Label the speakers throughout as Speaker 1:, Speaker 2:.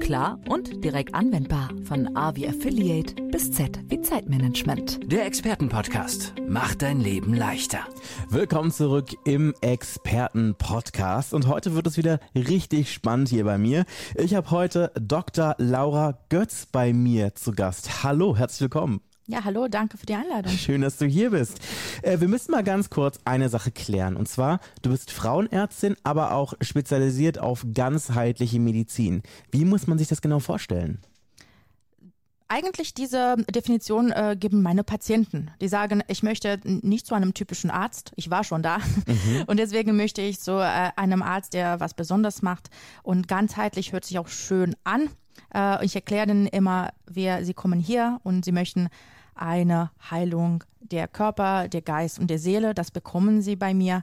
Speaker 1: klar und direkt anwendbar. Von A wie Affiliate bis Z wie Zeitmanagement.
Speaker 2: Der Expertenpodcast macht dein Leben leichter.
Speaker 3: Willkommen zurück im Expertenpodcast und heute wird es wieder richtig spannend hier bei mir. Ich habe heute Dr. Laura Götz bei mir zu Gast. Hallo, herzlich willkommen.
Speaker 4: Ja, hallo, danke für die Einladung.
Speaker 3: Schön, dass du hier bist. Äh, wir müssen mal ganz kurz eine Sache klären. Und zwar, du bist Frauenärztin, aber auch spezialisiert auf ganzheitliche Medizin. Wie muss man sich das genau vorstellen?
Speaker 4: Eigentlich diese Definition äh, geben meine Patienten. Die sagen, ich möchte nicht zu einem typischen Arzt. Ich war schon da. Mhm. Und deswegen möchte ich zu äh, einem Arzt, der was Besonderes macht. Und ganzheitlich hört sich auch schön an. Äh, ich erkläre denen immer, wer sie kommen hier und sie möchten eine Heilung der Körper, der Geist und der Seele. Das bekommen sie bei mir.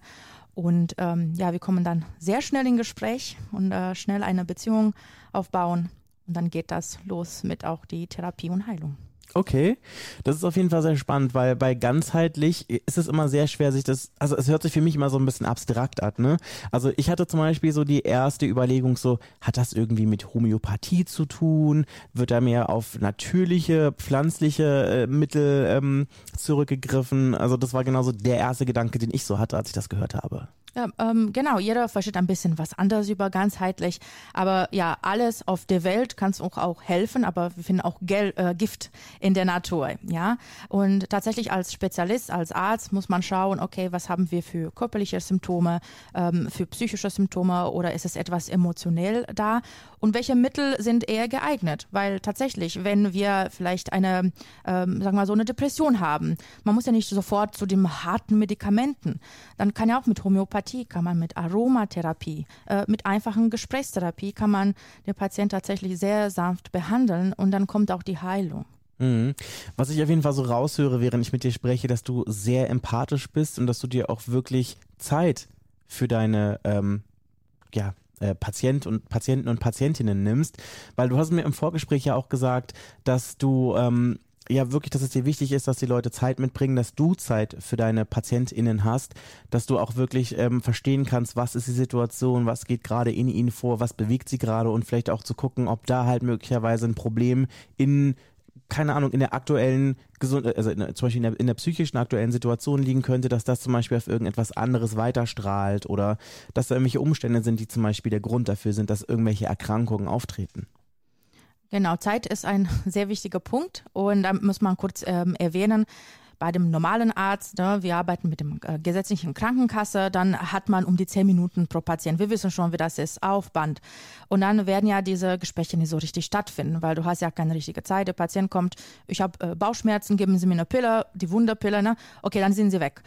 Speaker 4: Und ähm, ja, wir kommen dann sehr schnell in Gespräch und äh, schnell eine Beziehung aufbauen. Und dann geht das los mit auch die Therapie und Heilung.
Speaker 3: Okay, das ist auf jeden Fall sehr spannend, weil bei ganzheitlich ist es immer sehr schwer, sich das, also es hört sich für mich immer so ein bisschen abstrakt an, ne? Also ich hatte zum Beispiel so die erste Überlegung so, hat das irgendwie mit Homöopathie zu tun? Wird da mehr auf natürliche, pflanzliche äh, Mittel ähm, zurückgegriffen? Also das war genauso der erste Gedanke, den ich so hatte, als ich das gehört habe.
Speaker 4: Ja, ähm, genau, jeder versteht ein bisschen was anderes über ganzheitlich. Aber ja, alles auf der Welt kann uns auch helfen, aber wir finden auch Gel äh, Gift in der Natur. Ja, und tatsächlich als Spezialist, als Arzt muss man schauen, okay, was haben wir für körperliche Symptome, ähm, für psychische Symptome oder ist es etwas emotionell da? Und welche Mittel sind eher geeignet? Weil tatsächlich, wenn wir vielleicht eine, ähm, sagen wir mal, so eine Depression haben, man muss ja nicht sofort zu den harten Medikamenten. Dann kann ja auch mit Homöopathie Homöopathie, kann man mit Aromatherapie, äh, mit einfachen Gesprächstherapie kann man den Patienten tatsächlich sehr sanft behandeln und dann kommt auch die Heilung.
Speaker 3: Mhm. Was ich auf jeden Fall so raushöre, während ich mit dir spreche, dass du sehr empathisch bist und dass du dir auch wirklich Zeit für deine ähm, ja, äh, Patient und Patienten und Patientinnen nimmst, weil du hast mir im Vorgespräch ja auch gesagt, dass du ähm, ja wirklich, dass es dir wichtig ist, dass die Leute Zeit mitbringen, dass du Zeit für deine PatientInnen hast, dass du auch wirklich ähm, verstehen kannst, was ist die Situation, was geht gerade in ihnen vor, was bewegt sie gerade und vielleicht auch zu gucken, ob da halt möglicherweise ein Problem in keine Ahnung, in der aktuellen Gesund also in, zum Beispiel in der, in der psychischen aktuellen Situation liegen könnte, dass das zum Beispiel auf irgendetwas anderes weiterstrahlt oder dass da irgendwelche Umstände sind, die zum Beispiel der Grund dafür sind, dass irgendwelche Erkrankungen auftreten.
Speaker 4: Genau, Zeit ist ein sehr wichtiger Punkt und da muss man kurz ähm, erwähnen, bei dem normalen Arzt, ne, wir arbeiten mit dem äh, gesetzlichen Krankenkasse, dann hat man um die zehn Minuten pro Patient. Wir wissen schon, wie das ist, Aufband. Und dann werden ja diese Gespräche nicht so richtig stattfinden, weil du hast ja keine richtige Zeit. Der Patient kommt, ich habe äh, Bauchschmerzen, geben Sie mir eine Pille, die Wunderpille, ne? Okay, dann sind Sie weg.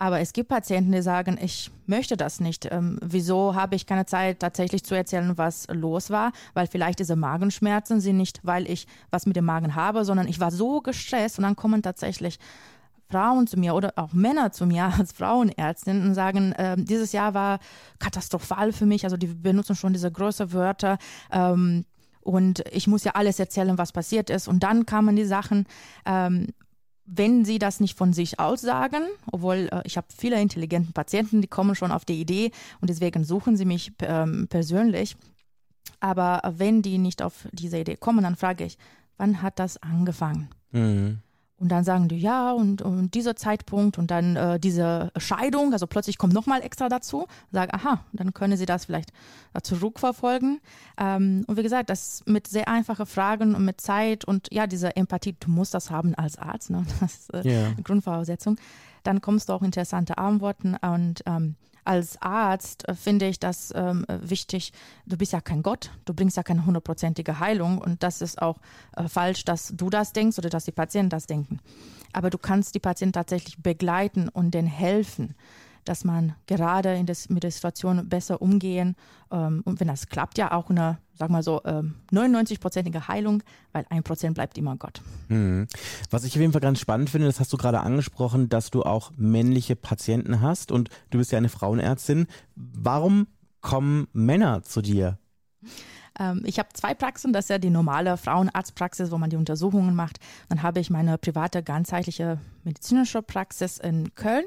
Speaker 4: Aber es gibt Patienten, die sagen, ich möchte das nicht. Ähm, wieso habe ich keine Zeit, tatsächlich zu erzählen, was los war? Weil vielleicht diese Magenschmerzen sind nicht, weil ich was mit dem Magen habe, sondern ich war so gestresst und dann kommen tatsächlich Frauen zu mir oder auch Männer zu mir als Frauenärztin und sagen, äh, dieses Jahr war katastrophal für mich. Also die benutzen schon diese größeren Wörter. Ähm, und ich muss ja alles erzählen, was passiert ist. Und dann kamen die Sachen, ähm, wenn sie das nicht von sich aus sagen, obwohl äh, ich habe viele intelligente Patienten, die kommen schon auf die Idee und deswegen suchen sie mich ähm, persönlich. Aber wenn die nicht auf diese Idee kommen, dann frage ich, wann hat das angefangen? Mhm. Und dann sagen die, ja, und, und dieser Zeitpunkt und dann äh, diese Scheidung, also plötzlich kommt nochmal extra dazu, sagen, aha, dann können sie das vielleicht zurückverfolgen. Ähm, und wie gesagt, das mit sehr einfachen Fragen und mit Zeit und ja, diese Empathie, du musst das haben als Arzt, ne? das ist äh, yeah. Grundvoraussetzung. Dann kommst du auch interessante Antworten und ähm, als Arzt äh, finde ich das ähm, wichtig. Du bist ja kein Gott, du bringst ja keine hundertprozentige Heilung und das ist auch äh, falsch, dass du das denkst oder dass die Patienten das denken. Aber du kannst die Patienten tatsächlich begleiten und denen helfen dass man gerade in das, mit der Situation besser umgehen ähm, und wenn das klappt, ja auch eine, sag mal so, ähm, 99-prozentige Heilung, weil ein Prozent bleibt immer Gott.
Speaker 3: Mhm. Was ich auf jeden Fall ganz spannend finde, das hast du gerade angesprochen, dass du auch männliche Patienten hast und du bist ja eine Frauenärztin. Warum kommen Männer zu dir?
Speaker 4: Ähm, ich habe zwei Praxen. Das ist ja die normale Frauenarztpraxis, wo man die Untersuchungen macht. Dann habe ich meine private ganzheitliche medizinische Praxis in Köln.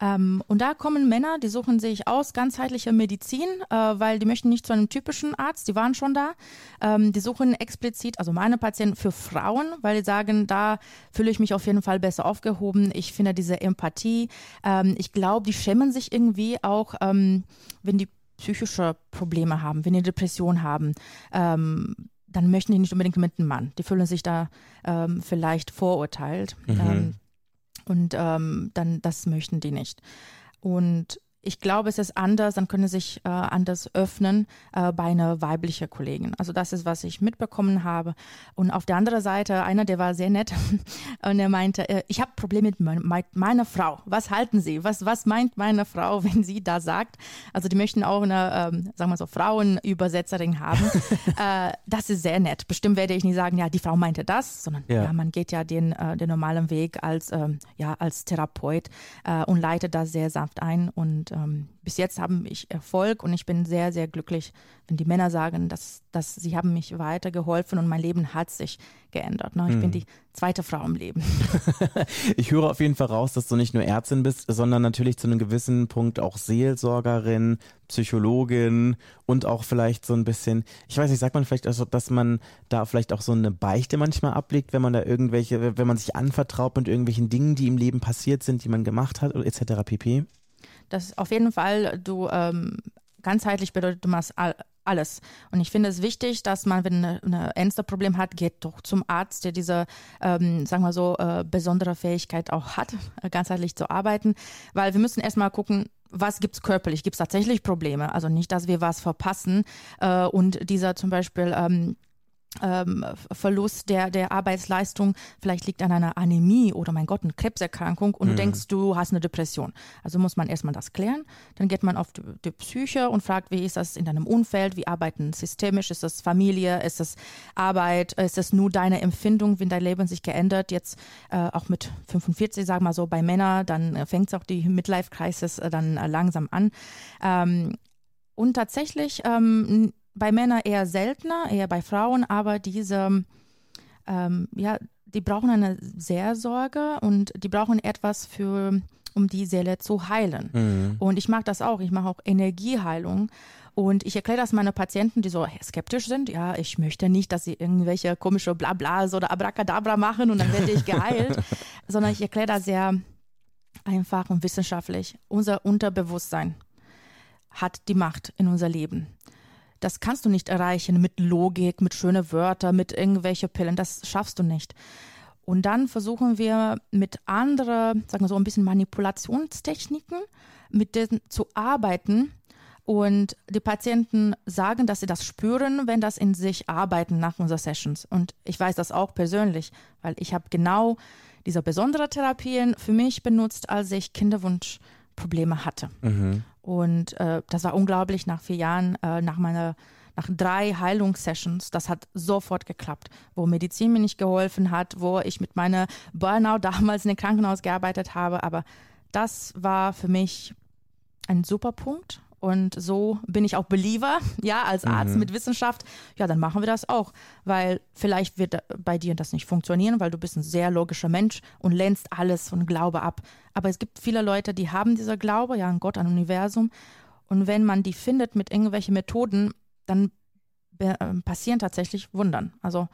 Speaker 4: Ähm, und da kommen Männer, die suchen sich aus ganzheitliche Medizin, äh, weil die möchten nicht zu einem typischen Arzt, die waren schon da. Ähm, die suchen explizit, also meine Patienten für Frauen, weil die sagen, da fühle ich mich auf jeden Fall besser aufgehoben. Ich finde diese Empathie. Ähm, ich glaube, die schämen sich irgendwie auch, ähm, wenn die psychische Probleme haben, wenn die Depression haben ähm, dann möchten die nicht unbedingt mit einem Mann. Die fühlen sich da ähm, vielleicht vorurteilt. Mhm. Ähm, und ähm, dann, das möchten die nicht. Und ich glaube, es ist anders, dann können sie sich äh, anders öffnen äh, bei einer weiblichen Kollegin. Also das ist, was ich mitbekommen habe. Und auf der anderen Seite, einer, der war sehr nett und er meinte, äh, ich habe Probleme mit me meiner Frau. Was halten Sie? Was, was meint meine Frau, wenn sie da sagt? Also die möchten auch eine, ähm, sagen wir so, Frauenübersetzerin haben. Äh, das ist sehr nett. Bestimmt werde ich nicht sagen, ja, die Frau meinte das, sondern ja, ja man geht ja den, äh, den normalen Weg als, ähm, ja, als Therapeut äh, und leitet das sehr sanft ein und ähm, bis jetzt haben ich Erfolg und ich bin sehr, sehr glücklich, wenn die Männer sagen, dass, dass sie haben mich weitergeholfen und mein Leben hat sich geändert. Ne? Ich hm. bin die zweite Frau im Leben.
Speaker 3: ich höre auf jeden Fall raus, dass du nicht nur Ärztin bist, sondern natürlich zu einem gewissen Punkt auch Seelsorgerin, Psychologin und auch vielleicht so ein bisschen, ich weiß nicht, sagt man vielleicht, also, dass man da vielleicht auch so eine Beichte manchmal ablegt, wenn man da irgendwelche, wenn man sich anvertraut mit irgendwelchen Dingen, die im Leben passiert sind, die man gemacht hat, etc. pp.
Speaker 4: Das auf jeden Fall, du ähm, ganzheitlich bedeutet, du machst all, alles. Und ich finde es wichtig, dass man, wenn ein eine ernste Problem hat, geht doch zum Arzt, der diese, ähm, sagen wir so, äh, besondere Fähigkeit auch hat, äh, ganzheitlich zu arbeiten. Weil wir müssen erstmal gucken, was gibt es körperlich? Gibt es tatsächlich Probleme? Also nicht, dass wir was verpassen äh, und dieser zum Beispiel ähm, ähm, Verlust der, der Arbeitsleistung vielleicht liegt an einer Anämie oder mein Gott, eine Krebserkrankung und mhm. du denkst, du hast eine Depression. Also muss man erstmal das klären. Dann geht man auf die, die, Psyche und fragt, wie ist das in deinem Umfeld? Wie arbeiten systemisch? Ist das Familie? Ist das Arbeit? Ist das nur deine Empfindung, wenn dein Leben sich geändert? Jetzt äh, auch mit 45, sag mal so, bei Männern, dann äh, fängt es auch die Midlife-Crisis äh, dann äh, langsam an. Ähm, und tatsächlich ähm, bei Männern eher seltener, eher bei Frauen, aber diese, ähm, ja, die brauchen eine Seelsorge und die brauchen etwas für, um die Seele zu heilen. Mhm. Und ich mag das auch. Ich mache auch Energieheilung. Und ich erkläre das meinen Patienten, die so skeptisch sind. Ja, ich möchte nicht, dass sie irgendwelche komische Blablas oder Abracadabra machen und dann werde ich geheilt, sondern ich erkläre das sehr einfach und wissenschaftlich. Unser Unterbewusstsein hat die Macht in unser Leben das kannst du nicht erreichen mit Logik, mit schönen Wörtern, mit irgendwelchen Pillen. Das schaffst du nicht. Und dann versuchen wir mit anderen, sagen wir so, ein bisschen Manipulationstechniken, mit denen zu arbeiten. Und die Patienten sagen, dass sie das spüren, wenn das in sich arbeiten nach unseren Sessions. Und ich weiß das auch persönlich, weil ich habe genau diese besondere Therapien für mich benutzt, als ich Kinderwunschprobleme hatte. Mhm. Und äh, das war unglaublich nach vier Jahren, äh, nach meiner nach drei Heilungssessions, das hat sofort geklappt, wo Medizin mir nicht geholfen hat, wo ich mit meiner Burnout damals in dem Krankenhaus gearbeitet habe. Aber das war für mich ein super Punkt und so bin ich auch Believer, ja, als Arzt mhm. mit Wissenschaft. Ja, dann machen wir das auch, weil vielleicht wird bei dir das nicht funktionieren, weil du bist ein sehr logischer Mensch und lehnst alles von Glaube ab. Aber es gibt viele Leute, die haben dieser Glaube, ja, an Gott, an Universum. Und wenn man die findet mit irgendwelchen Methoden, dann äh, passieren tatsächlich Wundern. Also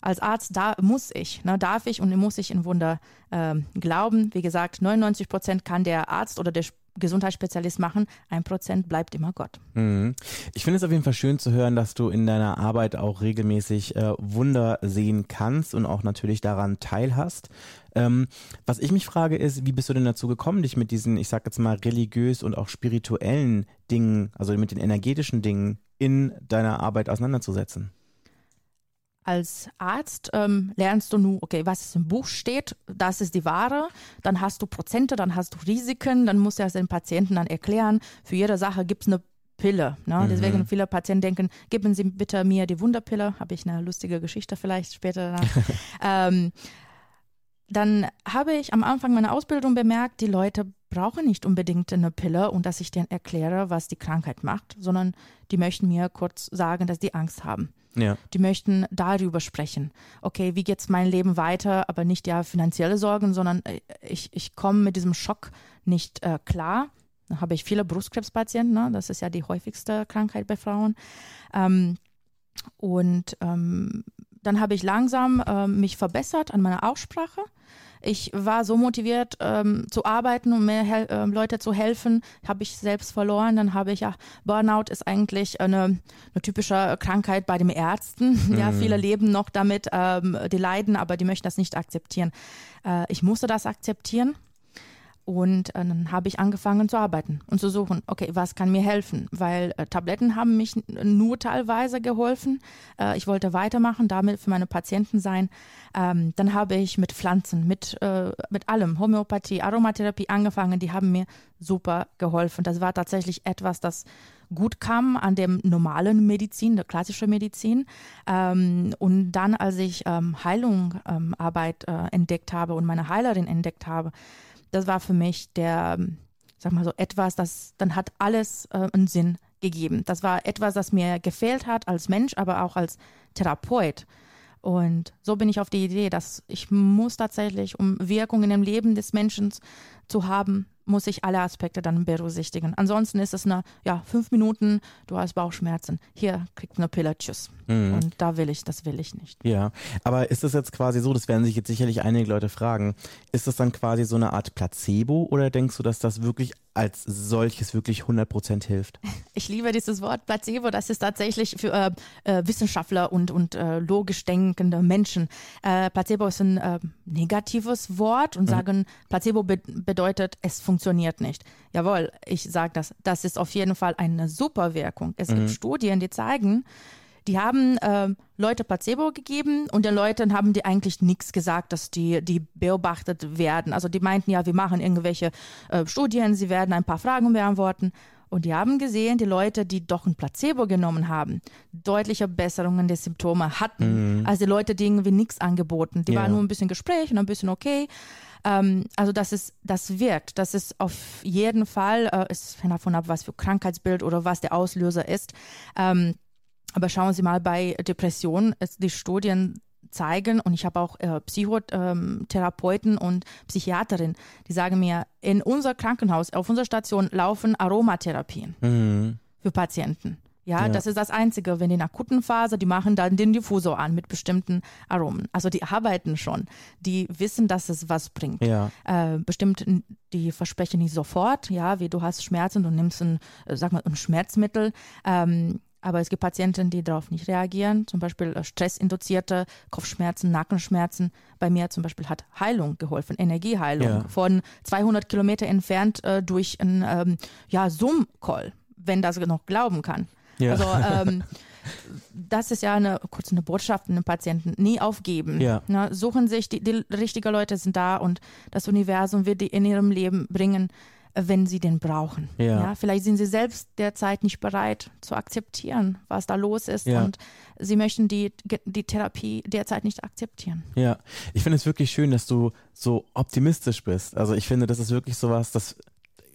Speaker 4: als Arzt da muss ich, ne, darf ich und muss ich in Wunder äh, glauben. Wie gesagt, 99 Prozent kann der Arzt oder der Gesundheitsspezialist machen. Ein Prozent bleibt immer Gott.
Speaker 3: Mhm. Ich finde es auf jeden Fall schön zu hören, dass du in deiner Arbeit auch regelmäßig äh, Wunder sehen kannst und auch natürlich daran teilhast. Ähm, was ich mich frage ist, wie bist du denn dazu gekommen, dich mit diesen, ich sag jetzt mal, religiös und auch spirituellen Dingen, also mit den energetischen Dingen in deiner Arbeit auseinanderzusetzen?
Speaker 4: Als Arzt ähm, lernst du nur, okay, was im Buch steht, das ist die Ware, dann hast du Prozente, dann hast du Risiken, dann musst du das den Patienten dann erklären. Für jede Sache gibt es eine Pille. Ne? Mhm. Deswegen viele Patienten denken, geben Sie bitte mir die Wunderpille. Habe ich eine lustige Geschichte vielleicht später danach. ähm, dann habe ich am Anfang meiner Ausbildung bemerkt, die Leute brauchen nicht unbedingt eine Pille und dass ich denen erkläre, was die Krankheit macht, sondern die möchten mir kurz sagen, dass die Angst haben.
Speaker 3: Ja.
Speaker 4: Die möchten darüber sprechen. Okay, wie geht's mein Leben weiter, aber nicht ja finanzielle Sorgen, sondern äh, ich, ich komme mit diesem Schock nicht äh, klar. Da habe ich viele Brustkrebspatienten, ne? das ist ja die häufigste Krankheit bei Frauen. Ähm, und ähm, dann habe ich langsam äh, mich verbessert an meiner Aussprache. Ich war so motiviert ähm, zu arbeiten und mehr äh, Leute zu helfen, habe ich selbst verloren. Dann habe ich ja, Burnout ist eigentlich eine, eine typische Krankheit bei den Ärzten. Mhm. Ja, viele leben noch damit, ähm, die leiden, aber die möchten das nicht akzeptieren. Äh, ich musste das akzeptieren und äh, dann habe ich angefangen zu arbeiten und zu suchen, okay, was kann mir helfen? Weil äh, Tabletten haben mich nur teilweise geholfen. Äh, ich wollte weitermachen, damit für meine Patienten sein. Ähm, dann habe ich mit Pflanzen, mit, äh, mit allem, Homöopathie, Aromatherapie angefangen. Die haben mir super geholfen. Das war tatsächlich etwas, das gut kam an dem normalen Medizin, der klassischen Medizin. Ähm, und dann, als ich ähm, Heilung ähm, Arbeit äh, entdeckt habe und meine Heilerin entdeckt habe, das war für mich der, sag mal so, etwas, das dann hat alles äh, einen Sinn gegeben. Das war etwas, das mir gefehlt hat als Mensch, aber auch als Therapeut. Und so bin ich auf die Idee, dass ich muss tatsächlich, um Wirkungen im Leben des Menschen zu haben, muss ich alle Aspekte dann berücksichtigen. Ansonsten ist es eine, ja, fünf Minuten, du hast Bauchschmerzen. Hier kriegst du eine Pille, tschüss. Mhm. Und da will ich, das will ich nicht.
Speaker 3: Ja, aber ist das jetzt quasi so, das werden sich jetzt sicherlich einige Leute fragen, ist das dann quasi so eine Art Placebo oder denkst du, dass das wirklich als solches wirklich 100% hilft?
Speaker 4: Ich liebe dieses Wort Placebo, das ist tatsächlich für äh, äh, Wissenschaftler und, und äh, logisch denkende Menschen. Äh, Placebo ist ein äh, negatives Wort und mhm. sagen, Placebo be bedeutet, es funktioniert nicht. Jawohl, ich sage das, das ist auf jeden Fall eine super Wirkung. Es mhm. gibt Studien, die zeigen, die haben äh, Leute Placebo gegeben und den Leuten haben die eigentlich nichts gesagt, dass die, die beobachtet werden. Also die meinten ja, wir machen irgendwelche äh, Studien, sie werden ein paar Fragen beantworten. Und die haben gesehen, die Leute, die doch ein Placebo genommen haben, deutliche Besserungen der Symptome hatten, mhm. als die Leute, die irgendwie nichts angeboten. Die ja. waren nur ein bisschen Gespräch und ein bisschen okay. Ähm, also das ist, das wirkt. Das ist auf jeden Fall, äh, es hängt davon ab, was für Krankheitsbild oder was der Auslöser ist. Ähm, aber schauen Sie mal bei Depressionen, die Studien zeigen und ich habe auch äh, Psychotherapeuten und Psychiaterinnen, die sagen mir, in unser Krankenhaus, auf unserer Station laufen Aromatherapien mhm. für Patienten. Ja, ja, das ist das Einzige. Wenn in der akuten Phase, die machen dann den Diffusor an mit bestimmten Aromen. Also die arbeiten schon. Die wissen, dass es was bringt.
Speaker 3: Ja.
Speaker 4: Äh, bestimmt, die versprechen nicht sofort, ja, wie du hast Schmerzen, du nimmst ein, äh, sag mal, ein Schmerzmittel. Ähm, aber es gibt Patienten, die darauf nicht reagieren, zum Beispiel äh, stressinduzierte Kopfschmerzen, Nackenschmerzen. Bei mir zum Beispiel hat Heilung geholfen, Energieheilung ja. von 200 Kilometer entfernt äh, durch einen ähm, ja, Zoom-Call, wenn das noch glauben kann. Ja. Also ähm, das ist ja eine kurz eine Botschaft an den Patienten. Nie aufgeben.
Speaker 3: Ja.
Speaker 4: Na, suchen sich, die, die richtigen Leute sind da und das Universum wird die in ihrem Leben bringen, wenn sie den brauchen.
Speaker 3: Ja.
Speaker 4: ja. vielleicht sind sie selbst derzeit nicht bereit zu akzeptieren, was da los ist
Speaker 3: ja.
Speaker 4: und sie möchten die, die Therapie derzeit nicht akzeptieren.
Speaker 3: Ja, ich finde es wirklich schön, dass du so optimistisch bist. Also ich finde, das ist wirklich sowas, das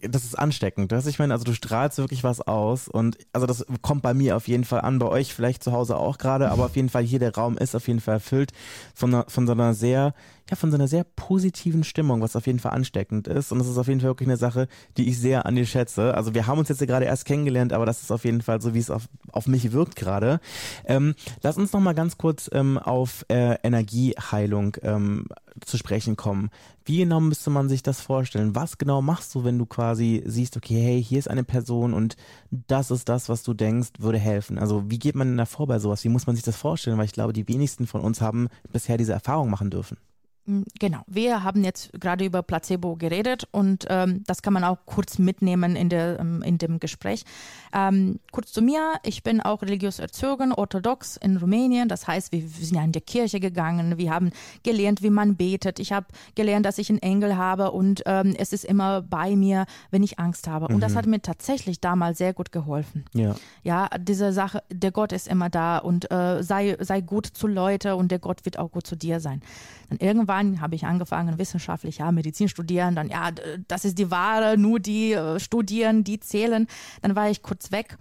Speaker 3: das ist ansteckend. Das, ich meine, also du strahlst wirklich was aus und also das kommt bei mir auf jeden Fall an, bei euch vielleicht zu Hause auch gerade, aber auf jeden Fall hier der Raum ist auf jeden Fall erfüllt von, von so einer sehr ja, von so einer sehr positiven Stimmung, was auf jeden Fall ansteckend ist. Und das ist auf jeden Fall wirklich eine Sache, die ich sehr an dir schätze. Also wir haben uns jetzt gerade erst kennengelernt, aber das ist auf jeden Fall so, wie es auf, auf mich wirkt gerade. Ähm, lass uns noch mal ganz kurz ähm, auf äh, Energieheilung ähm, zu sprechen kommen. Wie genau müsste man sich das vorstellen? Was genau machst du, wenn du quasi siehst, okay, hey, hier ist eine Person und das ist das, was du denkst, würde helfen? Also wie geht man denn davor bei sowas? Wie muss man sich das vorstellen? Weil ich glaube, die wenigsten von uns haben bisher diese Erfahrung machen dürfen.
Speaker 4: Mm, genau, wir haben jetzt gerade über Placebo geredet und ähm, das kann man auch kurz mitnehmen in, der, ähm, in dem Gespräch. Ähm, kurz zu mir, ich bin auch religiös erzogen, orthodox in Rumänien. Das heißt, wir, wir sind ja in die Kirche gegangen, wir haben gelernt, wie man betet. Ich habe gelernt, dass ich einen Engel habe und ähm, es ist immer bei mir, wenn ich Angst habe. Und mhm. das hat mir tatsächlich damals sehr gut geholfen.
Speaker 3: Ja,
Speaker 4: ja diese Sache, der Gott ist immer da und äh, sei, sei gut zu Leute und der Gott wird auch gut zu dir sein. Dann irgendwann Jahren habe ich angefangen, wissenschaftlich, ja, Medizin studieren, dann, ja, das ist die Ware, nur die äh, studieren, die zählen. Dann war ich kurz weg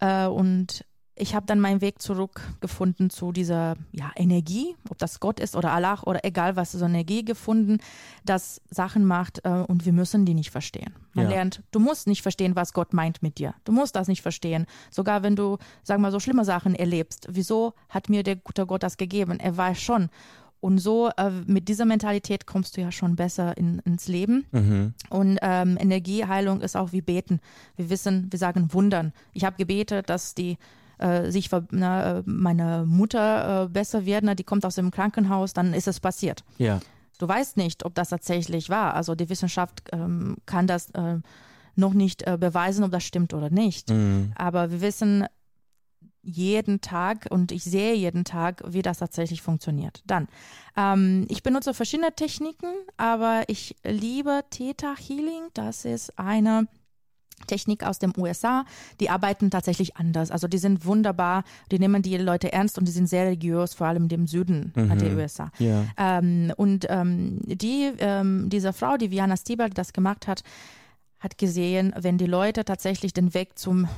Speaker 4: äh, und ich habe dann meinen Weg zurückgefunden zu dieser ja, Energie, ob das Gott ist oder Allah oder egal was, so Energie gefunden, das Sachen macht äh, und wir müssen die nicht verstehen. Man ja. lernt, du musst nicht verstehen, was Gott meint mit dir. Du musst das nicht verstehen. Sogar wenn du, sagen wir mal, so schlimme Sachen erlebst. Wieso hat mir der gute Gott das gegeben? Er weiß schon. Und so äh, mit dieser Mentalität kommst du ja schon besser in, ins Leben. Mhm. Und ähm, Energieheilung ist auch wie Beten. Wir wissen, wir sagen Wundern. Ich habe gebetet, dass die äh, sich na, äh, meine Mutter äh, besser wird, na, die kommt aus dem Krankenhaus, dann ist es passiert.
Speaker 3: Ja.
Speaker 4: Du weißt nicht, ob das tatsächlich war. Also die Wissenschaft ähm, kann das äh, noch nicht äh, beweisen, ob das stimmt oder nicht. Mhm. Aber wir wissen jeden Tag und ich sehe jeden Tag, wie das tatsächlich funktioniert. Dann, ähm, ich benutze verschiedene Techniken, aber ich liebe Theta Healing. Das ist eine Technik aus den USA, die arbeiten tatsächlich anders. Also die sind wunderbar, die nehmen die Leute ernst und die sind sehr religiös, vor allem im Süden mhm. der USA.
Speaker 3: Ja.
Speaker 4: Ähm, und ähm, die, ähm, diese Frau, die Viana Stieber, die das gemacht hat, hat gesehen, wenn die Leute tatsächlich den Weg zum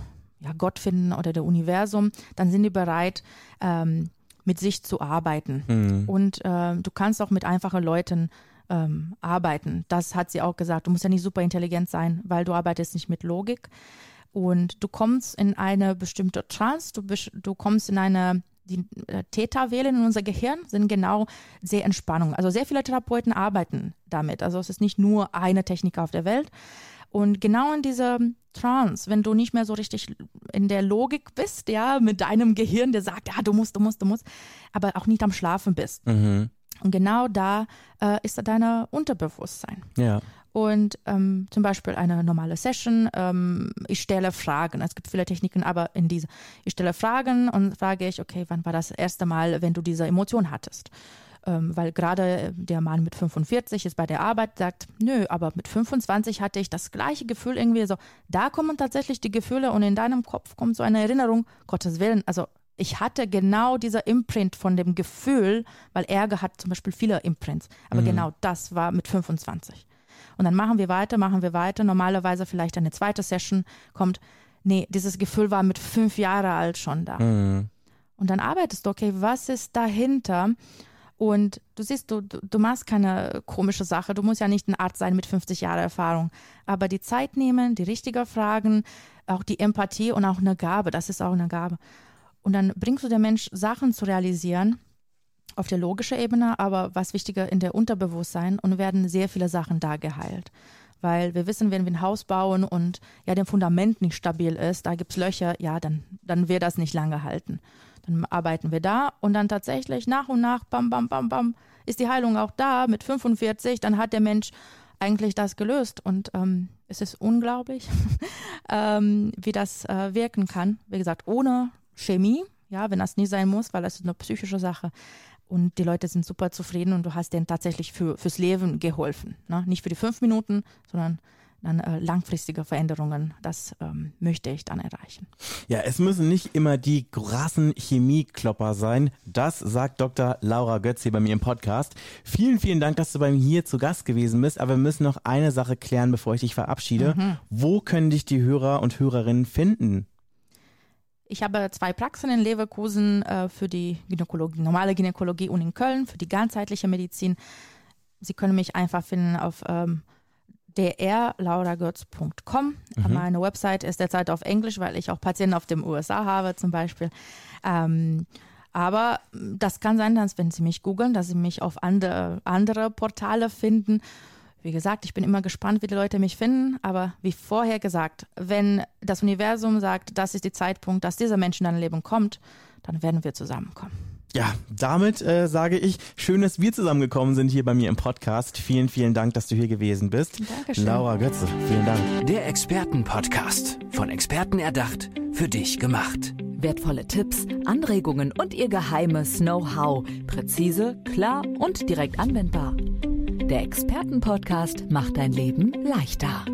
Speaker 4: ja, Gott finden oder der Universum, dann sind die bereit, ähm, mit sich zu arbeiten. Mhm. Und äh, du kannst auch mit einfachen Leuten ähm, arbeiten. Das hat sie auch gesagt. Du musst ja nicht super intelligent sein, weil du arbeitest nicht mit Logik. Und du kommst in eine bestimmte Trance, du, du kommst in eine die äh, Theta-Wellen in unser Gehirn sind genau sehr Entspannung. Also sehr viele Therapeuten arbeiten damit. Also es ist nicht nur eine Technik auf der Welt. Und genau in dieser Trance, wenn du nicht mehr so richtig in der Logik bist, ja, mit deinem Gehirn, der sagt, ja, du musst, du musst, du musst, aber auch nicht am Schlafen bist. Mhm. Und genau da äh, ist dein Unterbewusstsein.
Speaker 3: Ja.
Speaker 4: Und ähm, zum Beispiel eine normale Session, ähm, ich stelle Fragen. Es gibt viele Techniken, aber in dieser, ich stelle Fragen und frage ich, okay, wann war das erste Mal, wenn du diese Emotion hattest? Ähm, weil gerade der Mann mit 45 ist bei der Arbeit, sagt, nö, aber mit 25 hatte ich das gleiche Gefühl irgendwie so. Da kommen tatsächlich die Gefühle und in deinem Kopf kommt so eine Erinnerung, Gottes Willen, also ich hatte genau dieser Imprint von dem Gefühl, weil Ärger hat zum Beispiel viele Imprints, aber mhm. genau das war mit 25. Und dann machen wir weiter, machen wir weiter. Normalerweise vielleicht eine zweite Session kommt, nee, dieses Gefühl war mit fünf Jahren alt schon da. Mhm. Und dann arbeitest du, okay, was ist dahinter? Und du siehst, du, du machst keine komische Sache. Du musst ja nicht ein Arzt sein mit 50 Jahren Erfahrung. Aber die Zeit nehmen, die richtigen Fragen, auch die Empathie und auch eine Gabe, das ist auch eine Gabe. Und dann bringst du der Mensch Sachen zu realisieren auf der logischen Ebene, aber was wichtiger in der Unterbewusstsein und werden sehr viele Sachen da geheilt. Weil wir wissen, wenn wir ein Haus bauen und ja, der Fundament nicht stabil ist, da gibt es Löcher, ja, dann, dann wird das nicht lange halten. Dann arbeiten wir da und dann tatsächlich nach und nach, bam, bam, bam, bam, ist die Heilung auch da mit 45, dann hat der Mensch eigentlich das gelöst und ähm, es ist unglaublich, ähm, wie das äh, wirken kann. Wie gesagt, ohne Chemie, ja, wenn das nie sein muss, weil das ist eine psychische Sache. Und die Leute sind super zufrieden und du hast denen tatsächlich für, fürs Leben geholfen. Ne? Nicht für die fünf Minuten, sondern dann äh, langfristige Veränderungen. Das ähm, möchte ich dann erreichen.
Speaker 3: Ja, es müssen nicht immer die krassen Chemieklopper sein. Das sagt Dr. Laura Götz hier bei mir im Podcast. Vielen, vielen Dank, dass du bei mir hier zu Gast gewesen bist. Aber wir müssen noch eine Sache klären, bevor ich dich verabschiede. Mhm. Wo können dich die Hörer und Hörerinnen finden?
Speaker 4: Ich habe zwei Praxen in Leverkusen äh, für die Gynäkologie, normale Gynäkologie und in Köln für die ganzheitliche Medizin. Sie können mich einfach finden auf ähm, drlauragötz.com. Mhm. Meine Website ist derzeit auf Englisch, weil ich auch Patienten auf dem USA habe zum Beispiel. Ähm, aber das kann sein, dass wenn Sie mich googeln, dass Sie mich auf andere, andere Portale finden. Wie gesagt, ich bin immer gespannt, wie die Leute mich finden, aber wie vorher gesagt, wenn das Universum sagt, das ist der Zeitpunkt, dass dieser Mensch in dein Leben kommt, dann werden wir zusammenkommen.
Speaker 3: Ja, damit äh, sage ich, schön, dass wir zusammengekommen sind hier bei mir im Podcast. Vielen, vielen Dank, dass du hier gewesen bist.
Speaker 4: Dankeschön.
Speaker 3: Laura Götze, vielen Dank.
Speaker 2: Der Expertenpodcast, von Experten erdacht, für dich gemacht.
Speaker 1: Wertvolle Tipps, Anregungen und ihr geheimes Know-how. Präzise, klar und direkt anwendbar. Der Expertenpodcast macht dein Leben leichter.